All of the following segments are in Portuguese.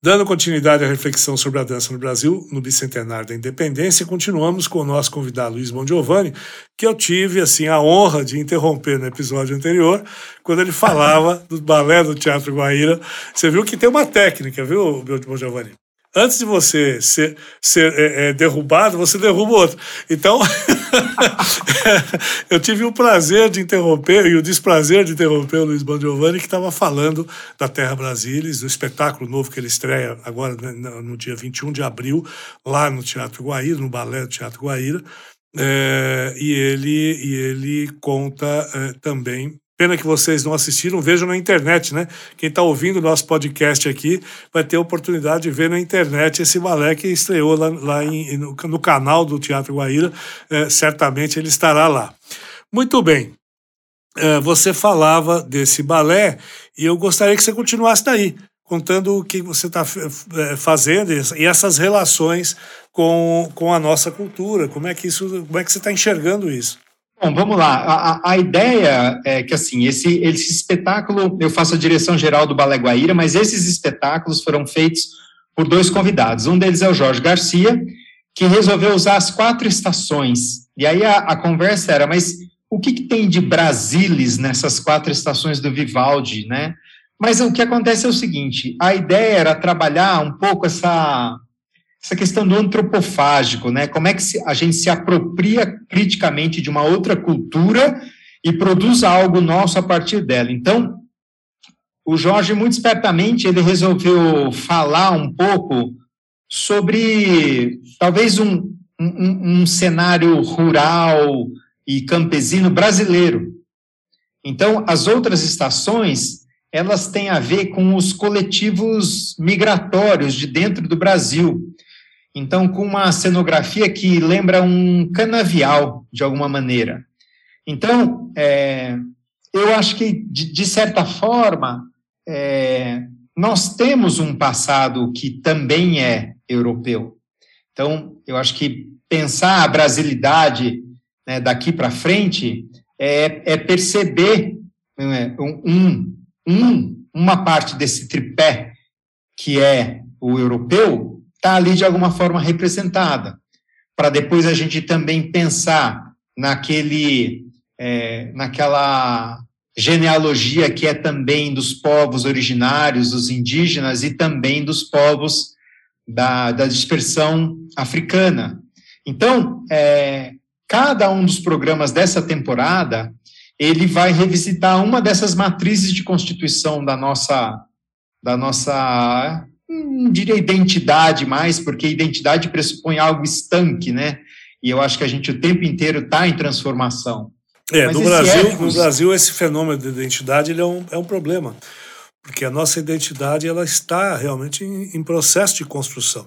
Dando continuidade à reflexão sobre a dança no Brasil no bicentenário da independência, continuamos com o nosso convidado Luiz Bongiovanni, que eu tive assim a honra de interromper no episódio anterior, quando ele falava do balé do Teatro Guaíra. Você viu que tem uma técnica, viu, Bongiovanni? Antes de você ser, ser é, é, derrubado, você derruba outro. Então, eu tive o prazer de interromper e o desprazer de interromper o Luiz Bandiovani, que estava falando da Terra Brasilis, do espetáculo novo que ele estreia agora né, no dia 21 de abril, lá no Teatro Guaíra, no Balé do Teatro Guaíra. É, e, ele, e ele conta é, também Pena que vocês não assistiram, vejam na internet, né? Quem está ouvindo o nosso podcast aqui vai ter a oportunidade de ver na internet esse balé que estreou lá, lá em, no, no, canal do Teatro Guaíra. É, certamente ele estará lá. Muito bem. É, você falava desse balé e eu gostaria que você continuasse daí, contando o que você está é, fazendo e essas relações com, com a nossa cultura. Como é que isso, como é que você está enxergando isso? Bom, vamos lá. A, a, ideia é que, assim, esse, esse espetáculo, eu faço a direção geral do Balé Guaíra, mas esses espetáculos foram feitos por dois convidados. Um deles é o Jorge Garcia, que resolveu usar as quatro estações. E aí a, a conversa era, mas o que, que tem de Brasilis nessas quatro estações do Vivaldi, né? Mas o que acontece é o seguinte, a ideia era trabalhar um pouco essa essa questão do antropofágico, né? Como é que a gente se apropria criticamente de uma outra cultura e produz algo nosso a partir dela. Então, o Jorge, muito espertamente, ele resolveu falar um pouco sobre talvez um, um, um cenário rural e campesino brasileiro. Então, as outras estações, elas têm a ver com os coletivos migratórios de dentro do Brasil. Então, com uma cenografia que lembra um canavial, de alguma maneira. Então, é, eu acho que, de, de certa forma, é, nós temos um passado que também é europeu. Então, eu acho que pensar a brasilidade né, daqui para frente é, é perceber né, um, um, uma parte desse tripé que é o europeu está ali de alguma forma representada, para depois a gente também pensar naquele, é, naquela genealogia que é também dos povos originários, dos indígenas e também dos povos da, da dispersão africana. Então, é, cada um dos programas dessa temporada ele vai revisitar uma dessas matrizes de constituição da nossa da nossa não diria identidade mais, porque identidade pressupõe algo estanque, né? E eu acho que a gente o tempo inteiro está em transformação. É, no Brasil, no Brasil esse fenômeno de identidade ele é, um, é um problema, porque a nossa identidade ela está realmente em, em processo de construção.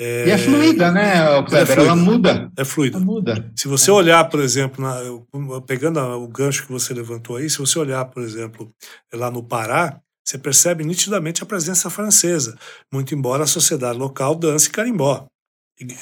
É, e é fluida, né, Kleber? É ela muda. É fluida. Ela muda. Se você é. olhar, por exemplo, na, pegando o gancho que você levantou aí, se você olhar, por exemplo, lá no Pará, você percebe nitidamente a presença francesa, muito embora a sociedade local dance carimbó.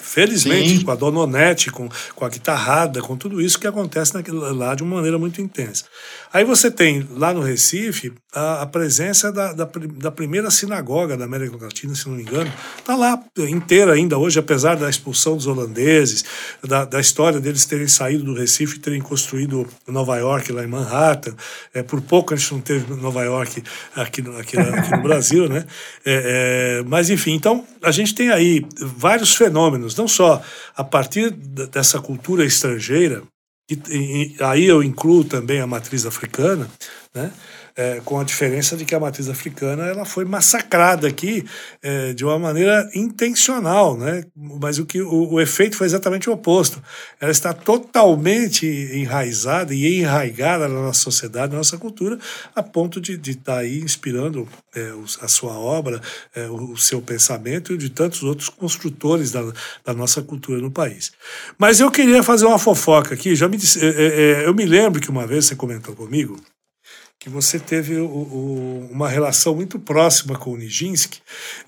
Felizmente, Sim. com a dononete, com, com a guitarrada, com tudo isso que acontece naquilo, lá de uma maneira muito intensa. Aí você tem lá no Recife a, a presença da, da, da, primeira sinagoga da América Latina, se não me engano. Está lá inteira ainda hoje, apesar da expulsão dos holandeses, da, da história deles terem saído do Recife e terem construído Nova York lá em Manhattan. É, por pouco a gente não teve Nova York aqui no, aqui, aqui no Brasil, né? É, é, mas enfim, então a gente tem aí vários fenômenos fenômenos, não só a partir dessa cultura estrangeira, e, aí eu incluo também a matriz africana, né? É, com a diferença de que a matriz africana ela foi massacrada aqui é, de uma maneira intencional, né? mas o, que, o, o, efeito foi exatamente o oposto. Ela está totalmente enraizada e enraigada na nossa sociedade, na nossa cultura, a ponto de estar tá aí inspirando é, a sua obra, é, o seu pensamento e de tantos outros construtores da, da nossa cultura no país. Mas eu queria fazer uma fofoca aqui. Já me é, é, eu me lembro que uma vez você comentou comigo que você teve o, o, uma relação muito próxima com o Nijinsky,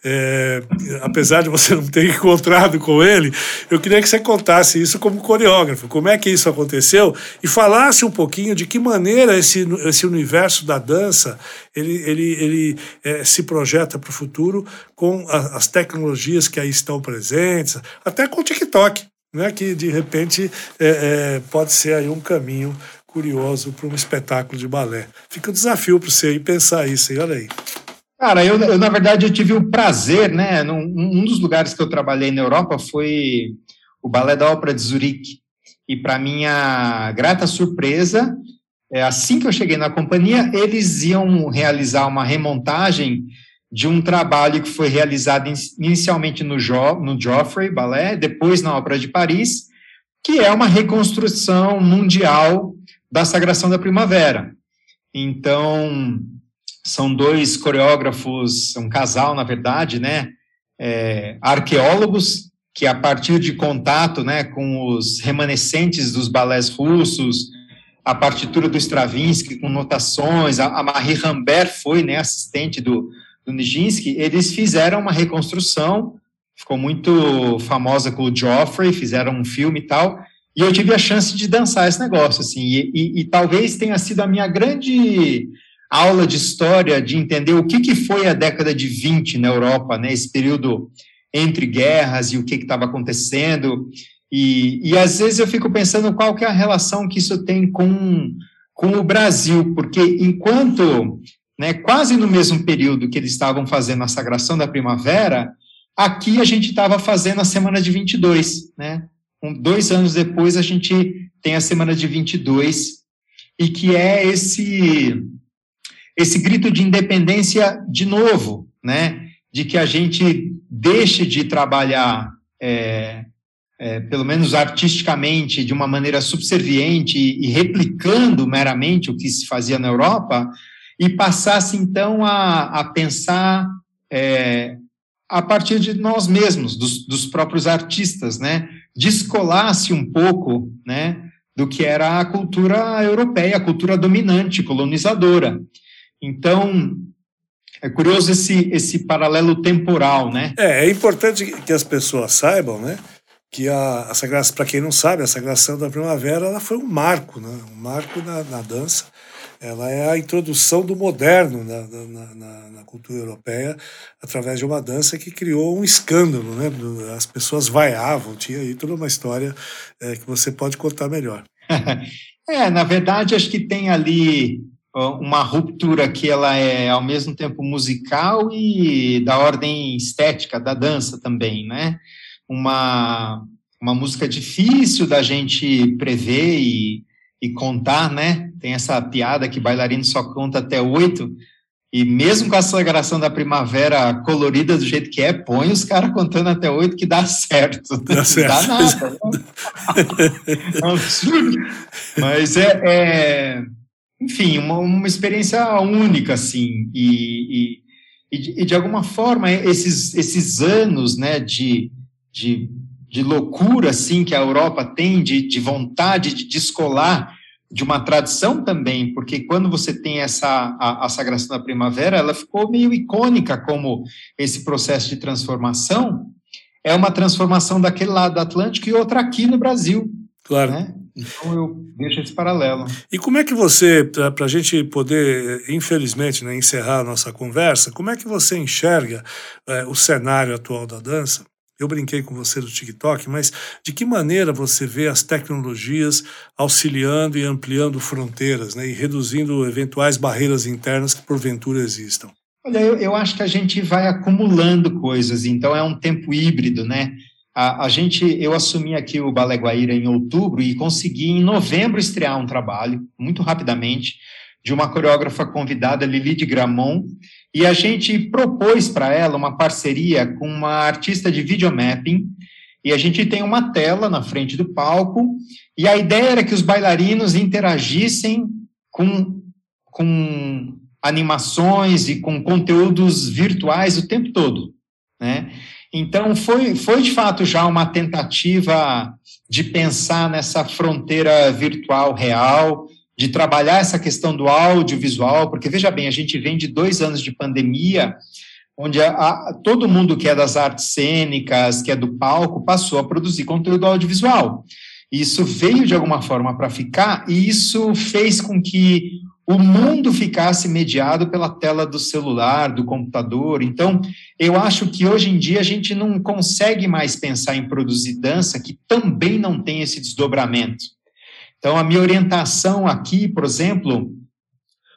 é, apesar de você não ter encontrado com ele, eu queria que você contasse isso como coreógrafo, como é que isso aconteceu? E falasse um pouquinho de que maneira esse, esse universo da dança ele, ele, ele é, se projeta para o futuro com a, as tecnologias que aí estão presentes, até com o TikTok, né, que de repente é, é pode ser aí um caminho curioso para um espetáculo de balé. Fica um desafio para você aí pensar isso, aí, olha aí. Cara, eu, eu, na verdade eu tive o prazer, né? Num, um dos lugares que eu trabalhei na Europa foi o Balé da Ópera de Zurique. E para minha grata surpresa, é, assim que eu cheguei na companhia, eles iam realizar uma remontagem de um trabalho que foi realizado inicialmente no, jo, no Joffrey Ballet, depois na Ópera de Paris, que é uma reconstrução mundial da Sagração da Primavera. Então, são dois coreógrafos, um casal, na verdade, né? É, arqueólogos que, a partir de contato né, com os remanescentes dos balés russos, a partitura do Stravinsky com notações, a, Marie Rambert foi né, assistente do, do Nijinsky, eles fizeram uma reconstrução, ficou muito famosa com o Joffrey, fizeram um filme e tal, e eu tive a chance de dançar esse negócio, assim, e, e, e, talvez tenha sido a minha grande aula de história de entender o que, que foi a década de 20 na Europa, né, esse período entre guerras e o que estava acontecendo, e, e às vezes eu fico pensando qual que é a relação que isso tem com, com o Brasil, porque enquanto, né, quase no mesmo período que eles estavam fazendo a Sagração da Primavera, aqui a gente estava fazendo a Semana de 22, né, um, dois anos depois, a gente tem a semana de 22, e que é esse, esse grito de independência de novo, né? De que a gente deixe de trabalhar, é, é, pelo menos artisticamente, de uma maneira subserviente e, replicando meramente o que se fazia na Europa, e passasse então a, a pensar é, a partir de nós mesmos, dos, dos próprios artistas, né? Descolasse um pouco, né? Do que era a cultura europeia, a cultura dominante, colonizadora. Então, é curioso esse, esse paralelo temporal, né? É, é importante que as pessoas saibam, né? Que a, a sagração, para quem não sabe, a Sagração da Primavera ela foi um marco, né? Um marco na, na dança ela é a introdução do moderno na, na, na, na, cultura europeia através de uma dança que criou um escândalo, né? As pessoas vaiavam, tinha aí toda uma história é, que você pode contar melhor. é, na verdade, acho que tem ali uma ruptura que ela é ao mesmo tempo musical e da ordem estética da dança também, né? Uma, uma música difícil da gente prever e e contar, né? Tem essa piada que bailarino só conta até oito, e mesmo com a sagração da primavera colorida do jeito que é, põe os caras contando até oito que dá certo. Dá certo. Dá nada. é um absurdo. Mas é, é enfim, uma, uma experiência única, assim, e, e, e, de, e de alguma forma, esses, esses anos, né, de, de de loucura assim que a Europa tem de, de vontade de descolar de uma tradição também, porque quando você tem essa a, a, sagração da primavera, ela ficou meio icônica como esse processo de transformação é uma transformação daquele lado do Atlântico e outra aqui no Brasil. Claro. Né? Então eu deixo esse paralelo. E como é que você, para a gente poder, infelizmente, né, encerrar a nossa conversa, como é que você enxerga é, o cenário atual da dança? Eu brinquei com você do TikTok, mas de que maneira você vê as tecnologias auxiliando e ampliando fronteiras né, e reduzindo eventuais barreiras internas que porventura existam? Olha, eu, eu acho que a gente vai acumulando coisas, então é um tempo híbrido, né? A, a, gente, eu assumi aqui o Balé Guaíra em outubro e consegui em novembro estrear um trabalho, muito rapidamente, de uma coreógrafa convidada, Lili de Gramont, e a gente propôs para ela uma parceria com uma artista de videomapping, e a gente tem uma tela na frente do palco, e a ideia era que os bailarinos interagissem com, com animações e com conteúdos virtuais o tempo todo, né? Então, foi, foi de fato já uma tentativa de pensar nessa fronteira virtual real, de trabalhar essa questão do audiovisual, porque veja bem, a gente vem de dois anos de pandemia, onde a, a, todo mundo que é das artes cênicas, que é do palco, passou a produzir conteúdo audiovisual. Isso veio de alguma forma para ficar, e isso fez com que o mundo ficasse mediado pela tela do celular, do computador. Então, eu acho que hoje em dia a gente não consegue mais pensar em produzir dança que também não tem esse desdobramento. Então, a minha orientação aqui, por exemplo,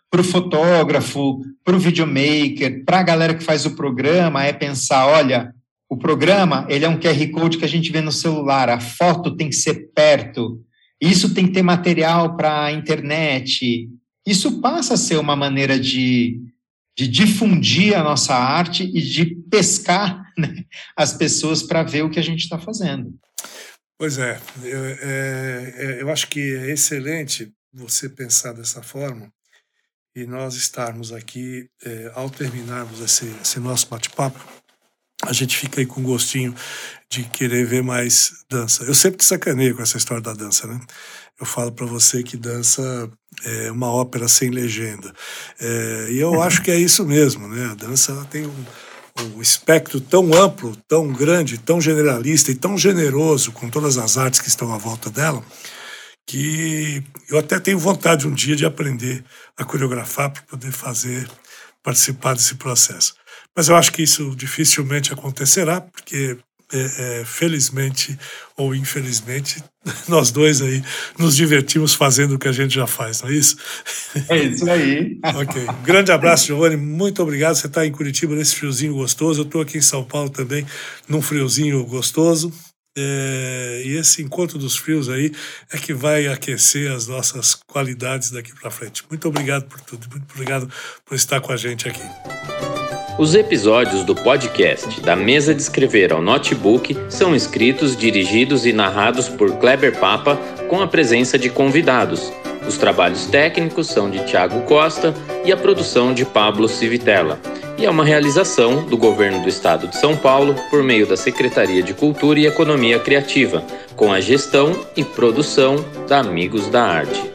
para o fotógrafo, para o videomaker, para a galera que faz o programa, é pensar, olha, o programa, ele é um QR Code que a gente vê no celular, a foto tem que ser perto, isso tem que ter material para a internet, isso passa a ser uma maneira de, de difundir a nossa arte e de pescar né, as pessoas para ver o que a gente está fazendo. Pois é eu, é, é, eu acho que é excelente você pensar dessa forma e nós estarmos aqui, é, ao terminarmos esse, esse nosso bate-papo, a gente fica aí com gostinho de querer ver mais dança. Eu sempre te sacaneio com essa história da dança, né? eu falo para você que dança é uma ópera sem legenda. É, e eu acho que é isso mesmo, né? A dança tem um, um espectro tão amplo, tão grande, tão generalista e tão generoso com todas as artes que estão à volta dela, que eu até tenho vontade um dia de aprender a coreografar para poder fazer, participar desse processo. Mas eu acho que isso dificilmente acontecerá, porque é, é, felizmente ou infelizmente, nós dois aí nos divertimos fazendo o que a gente já faz, não é isso? É isso aí. ok. Grande abraço, Giovanni. Muito obrigado. Você está em Curitiba nesse friozinho gostoso. Eu estou aqui em São Paulo também, num friozinho gostoso. É, e esse encontro dos frios aí é que vai aquecer as nossas qualidades daqui para frente. Muito obrigado por tudo. Muito obrigado por estar com a gente aqui. Os episódios do podcast Da Mesa de Escrever ao Notebook são escritos, dirigidos e narrados por Kleber Papa com a presença de convidados. Os trabalhos técnicos são de Tiago Costa e a produção de Pablo Civitella. E é uma realização do Governo do Estado de São Paulo por meio da Secretaria de Cultura e Economia Criativa, com a gestão e produção da Amigos da Arte.